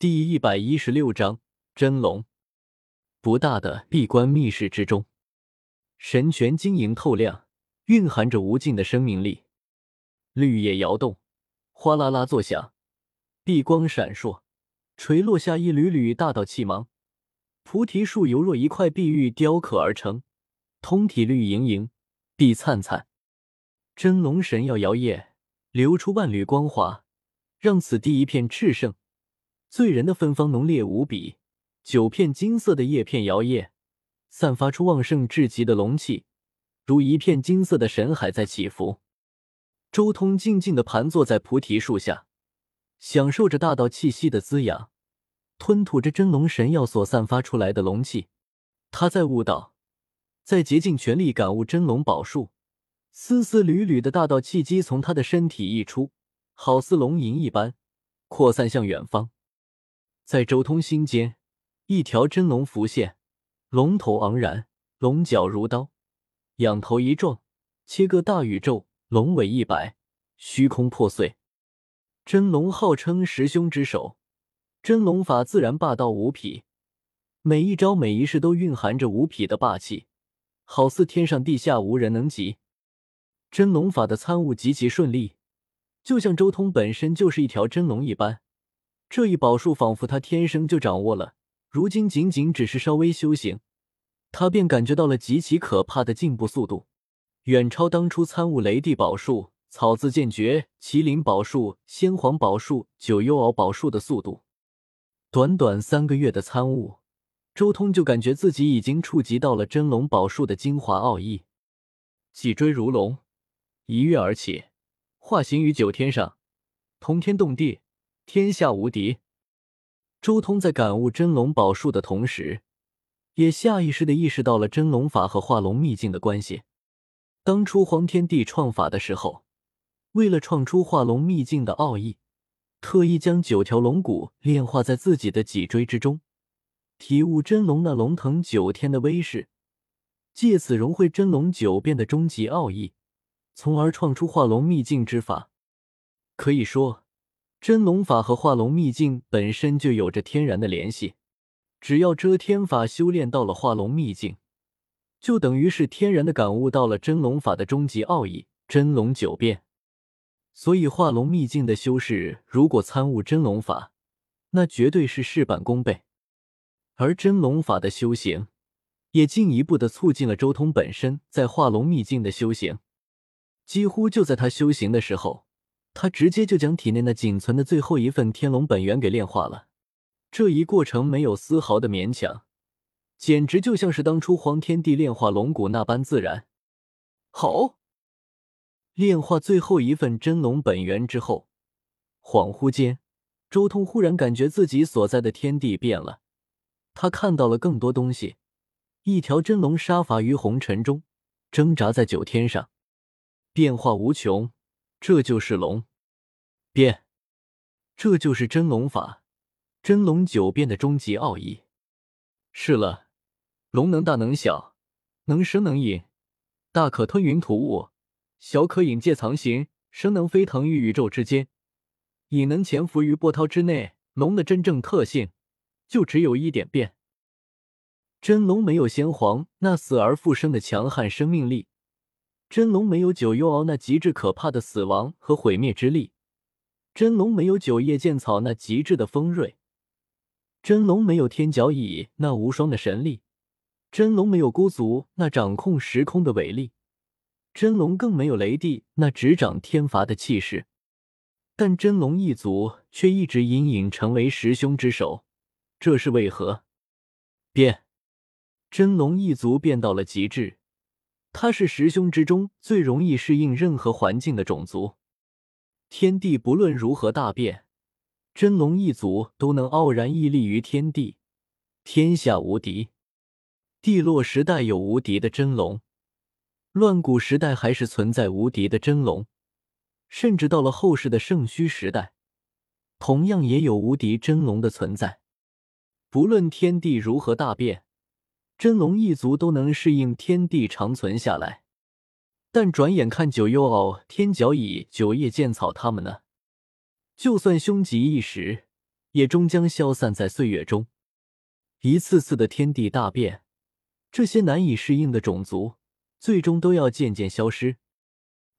第一百一十六章真龙。不大的闭关密室之中，神泉晶莹透亮，蕴含着无尽的生命力。绿叶摇动，哗啦啦作响，碧光闪烁，垂落下一缕缕大道气芒。菩提树犹若一块碧玉雕刻而成，通体绿莹莹，碧灿灿。真龙神药摇曳，流出万缕光华，让此地一片炽盛。醉人的芬芳浓烈无比，九片金色的叶片摇曳，散发出旺盛至极的龙气，如一片金色的神海在起伏。周通静静的盘坐在菩提树下，享受着大道气息的滋养，吞吐着真龙神药所散发出来的龙气。他在悟道，在竭尽全力感悟真龙宝术，丝丝缕缕的大道气机从他的身体溢出，好似龙吟一般，扩散向远方。在周通心间，一条真龙浮现，龙头昂然，龙角如刀，仰头一撞，切割大宇宙；龙尾一摆，虚空破碎。真龙号称十凶之首，真龙法自然霸道无匹，每一招每一式都蕴含着无匹的霸气，好似天上地下无人能及。真龙法的参悟极其顺利，就像周通本身就是一条真龙一般。这一宝术仿佛他天生就掌握了，如今仅仅只是稍微修行，他便感觉到了极其可怕的进步速度，远超当初参悟雷帝宝术、草字剑诀、麒麟宝术、先皇宝术、九幽敖宝术的速度。短短三个月的参悟，周通就感觉自己已经触及到了真龙宝术的精华奥义。脊椎如龙，一跃而起，化形于九天上，通天动地。天下无敌。周通在感悟真龙宝术的同时，也下意识的意识到了真龙法和化龙秘境的关系。当初黄天帝创法的时候，为了创出化龙秘境的奥义，特意将九条龙骨炼化在自己的脊椎之中，体悟真龙那龙腾九天的威势，借此融会真龙九变的终极奥义，从而创出化龙秘境之法。可以说。真龙法和化龙秘境本身就有着天然的联系，只要遮天法修炼到了化龙秘境，就等于是天然的感悟到了真龙法的终极奥义——真龙九变。所以，化龙秘境的修士如果参悟真龙法，那绝对是事半功倍。而真龙法的修行，也进一步的促进了周通本身在化龙秘境的修行。几乎就在他修行的时候。他直接就将体内那仅存的最后一份天龙本源给炼化了，这一过程没有丝毫的勉强，简直就像是当初黄天帝炼化龙骨那般自然。好，炼化最后一份真龙本源之后，恍惚间，周通忽然感觉自己所在的天地变了，他看到了更多东西，一条真龙杀伐于红尘中，挣扎在九天上，变化无穷。这就是龙变，这就是真龙法，真龙九变的终极奥义。是了，龙能大能小，能生能隐，大可吞云吐雾，小可隐介藏形，生能飞腾于宇宙之间，隐能潜伏于波涛之内。龙的真正特性就只有一点变。真龙没有先皇那死而复生的强悍生命力。真龙没有九幽敖那极致可怕的死亡和毁灭之力，真龙没有九叶剑草那极致的锋锐，真龙没有天角蚁那无双的神力，真龙没有孤足那掌控时空的伟力，真龙更没有雷帝那执掌天罚的气势。但真龙一族却一直隐隐成为十凶之首，这是为何？变，真龙一族变到了极致。他是十凶之中最容易适应任何环境的种族，天地不论如何大变，真龙一族都能傲然屹立于天地，天下无敌。帝洛时代有无敌的真龙，乱古时代还是存在无敌的真龙，甚至到了后世的圣虚时代，同样也有无敌真龙的存在。不论天地如何大变。真龙一族都能适应天地长存下来，但转眼看九幽敖、天角蚁、九叶剑草他们呢？就算凶极一时，也终将消散在岁月中。一次次的天地大变，这些难以适应的种族，最终都要渐渐消失。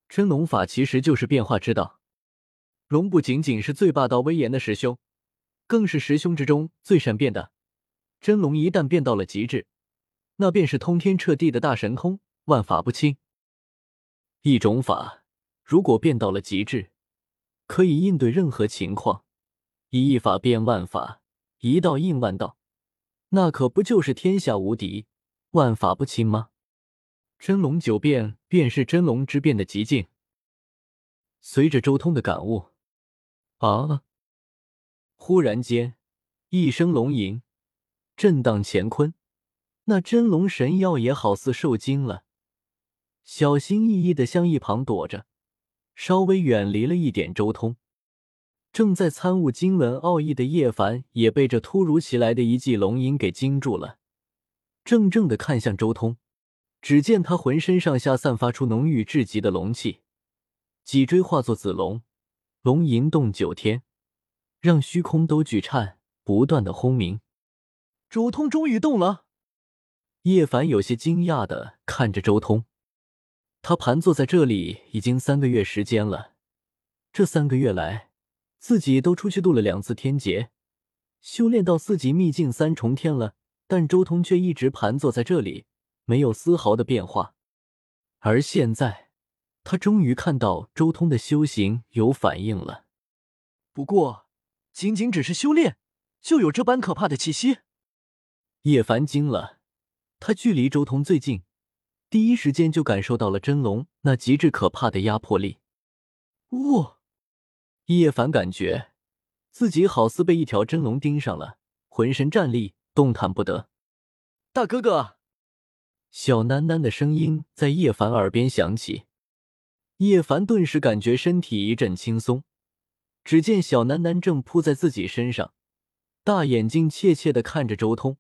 真龙法其实就是变化之道。龙不仅仅是最霸道威严的十凶，更是十凶之中最善变的。真龙一旦变到了极致，那便是通天彻地的大神通，万法不侵。一种法如果变到了极致，可以应对任何情况，以一法变万法，一道应万道，那可不就是天下无敌，万法不侵吗？真龙九变便是真龙之变的极境。随着周通的感悟，啊！忽然间，一声龙吟，震荡乾坤。那真龙神药也好似受惊了，小心翼翼的向一旁躲着，稍微远离了一点周通。正在参悟经文奥义的叶凡也被这突如其来的一记龙吟给惊住了，怔怔的看向周通。只见他浑身上下散发出浓郁至极的龙气，脊椎化作紫龙，龙吟动九天，让虚空都巨颤，不断的轰鸣。周通终于动了。叶凡有些惊讶的看着周通，他盘坐在这里已经三个月时间了，这三个月来，自己都出去渡了两次天劫，修炼到四级秘境三重天了，但周通却一直盘坐在这里。没有丝毫的变化，而现在，他终于看到周通的修行有反应了。不过，仅仅只是修炼，就有这般可怕的气息。叶凡惊了，他距离周通最近，第一时间就感受到了真龙那极致可怕的压迫力。呜！叶凡感觉自己好似被一条真龙盯上了，浑身战栗，动弹不得。大哥哥。小囡囡的声音在叶凡耳边响起，叶凡顿时感觉身体一阵轻松。只见小囡囡正扑在自己身上，大眼睛怯怯的看着周通，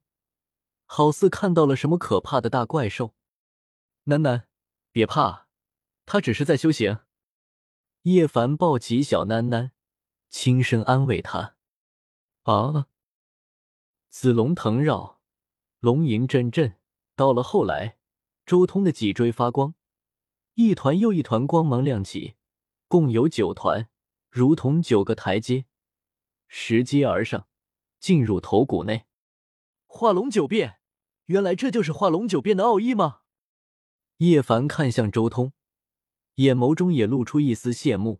好似看到了什么可怕的大怪兽。囡囡，别怕，他只是在修行。叶凡抱起小囡囡，轻声安慰他。啊！紫龙腾绕，龙吟阵阵。到了后来，周通的脊椎发光，一团又一团光芒亮起，共有九团，如同九个台阶，拾阶而上，进入头骨内。化龙九变，原来这就是化龙九变的奥义吗？叶凡看向周通，眼眸中也露出一丝羡慕。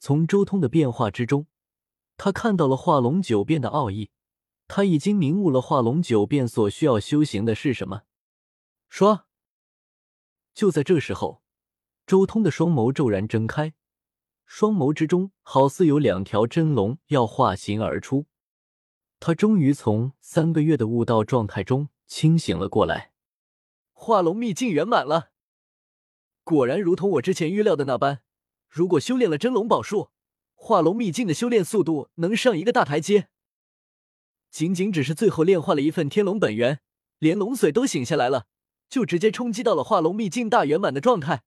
从周通的变化之中，他看到了化龙九变的奥义。他已经明悟了化龙九变所需要修行的是什么。说，就在这时候，周通的双眸骤然睁开，双眸之中好似有两条真龙要化形而出。他终于从三个月的悟道状态中清醒了过来。化龙秘境圆满了，果然如同我之前预料的那般，如果修炼了真龙宝术，化龙秘境的修炼速度能上一个大台阶。仅仅只是最后炼化了一份天龙本源，连龙髓都醒下来了，就直接冲击到了化龙秘境大圆满的状态。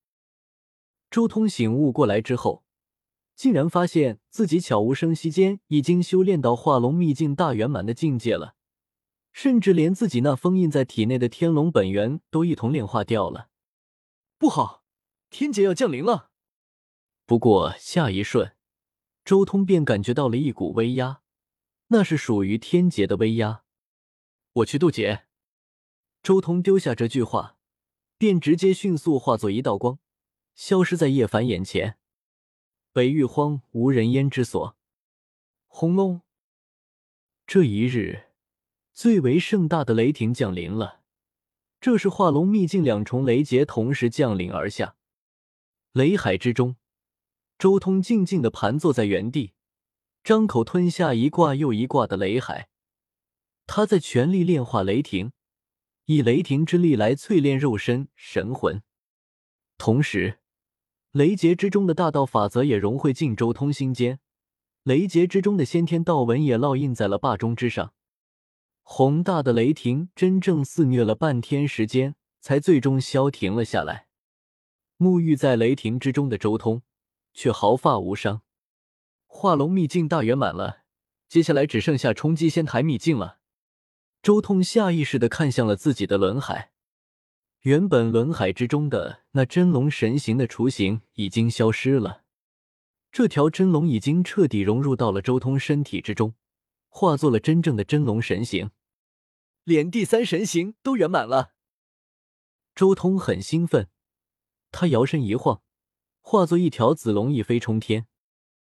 周通醒悟过来之后，竟然发现自己悄无声息间已经修炼到化龙秘境大圆满的境界了，甚至连自己那封印在体内的天龙本源都一同炼化掉了。不好，天劫要降临了！不过下一瞬，周通便感觉到了一股威压。那是属于天劫的威压，我去渡劫。周通丢下这句话，便直接迅速化作一道光，消失在叶凡眼前。北域荒无人烟之所，轰隆！这一日，最为盛大的雷霆降临了。这是化龙秘境两重雷劫同时降临而下，雷海之中，周通静静的盘坐在原地。张口吞下一挂又一挂的雷海，他在全力炼化雷霆，以雷霆之力来淬炼肉身神魂。同时，雷劫之中的大道法则也融汇进周通心间，雷劫之中的先天道纹也烙印在了霸中之上。宏大的雷霆真正肆虐了半天时间，才最终消停了下来。沐浴在雷霆之中的周通，却毫发无伤。化龙秘境大圆满了，接下来只剩下冲击仙台秘境了。周通下意识的看向了自己的轮海，原本轮海之中的那真龙神形的雏形已经消失了，这条真龙已经彻底融入到了周通身体之中，化作了真正的真龙神形，连第三神形都圆满了。周通很兴奋，他摇身一晃，化作一条紫龙，一飞冲天。